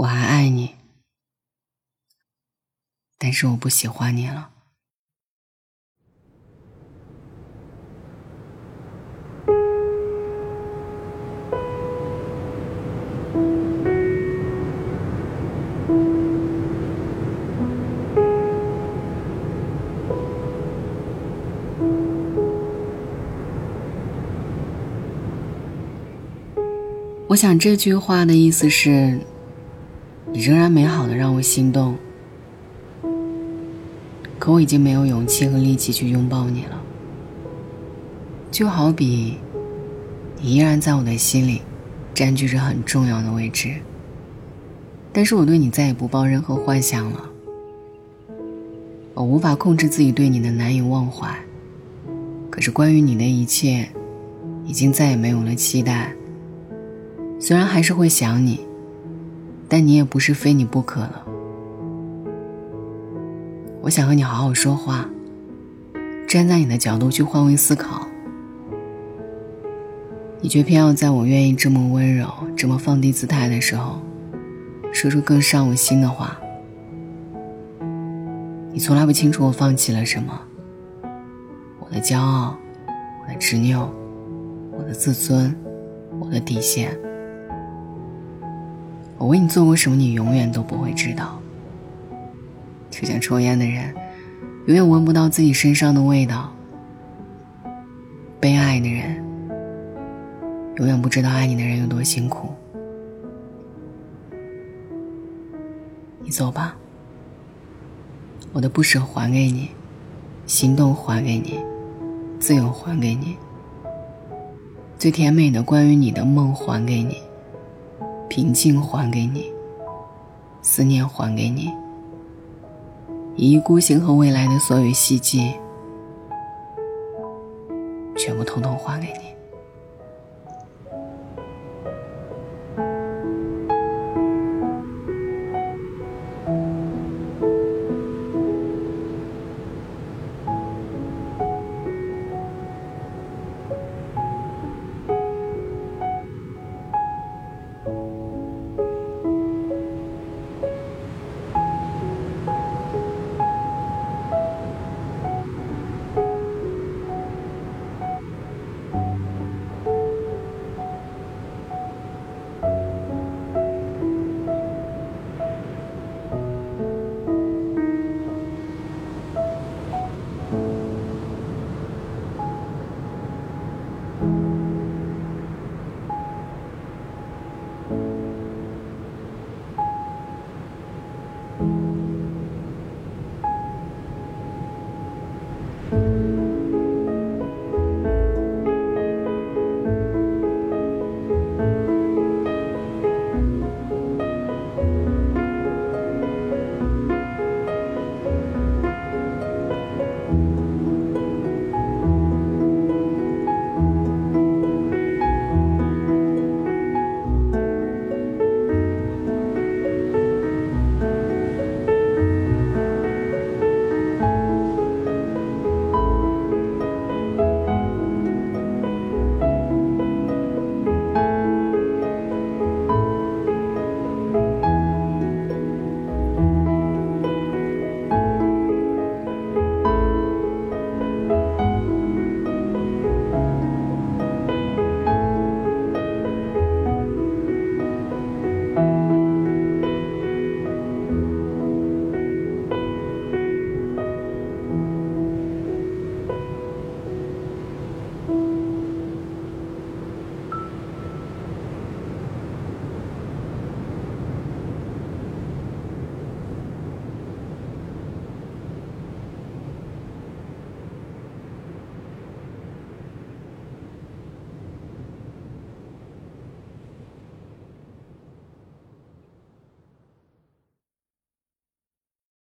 我还爱你，但是我不喜欢你了。我想这句话的意思是，你仍然美好的让我心动，可我已经没有勇气和力气去拥抱你了。就好比，你依然在我的心里，占据着很重要的位置，但是我对你再也不抱任何幻想了。我无法控制自己对你的难以忘怀，可是关于你的一切，已经再也没有了期待。虽然还是会想你，但你也不是非你不可了。我想和你好好说话，站在你的角度去换位思考，你却偏要在我愿意这么温柔、这么放低姿态的时候，说出更伤我心的话。你从来不清楚我放弃了什么，我的骄傲，我的执拗，我的自尊，我的底线。我为你做过什么，你永远都不会知道。就像抽烟的人，永远闻不到自己身上的味道；被爱的人，永远不知道爱你的人有多辛苦。你走吧，我的不舍还给你，行动还给你，自由还给你，最甜美的关于你的梦还给你。平静还给你，思念还给你，一意孤行和未来的所有希冀，全部统统还给你。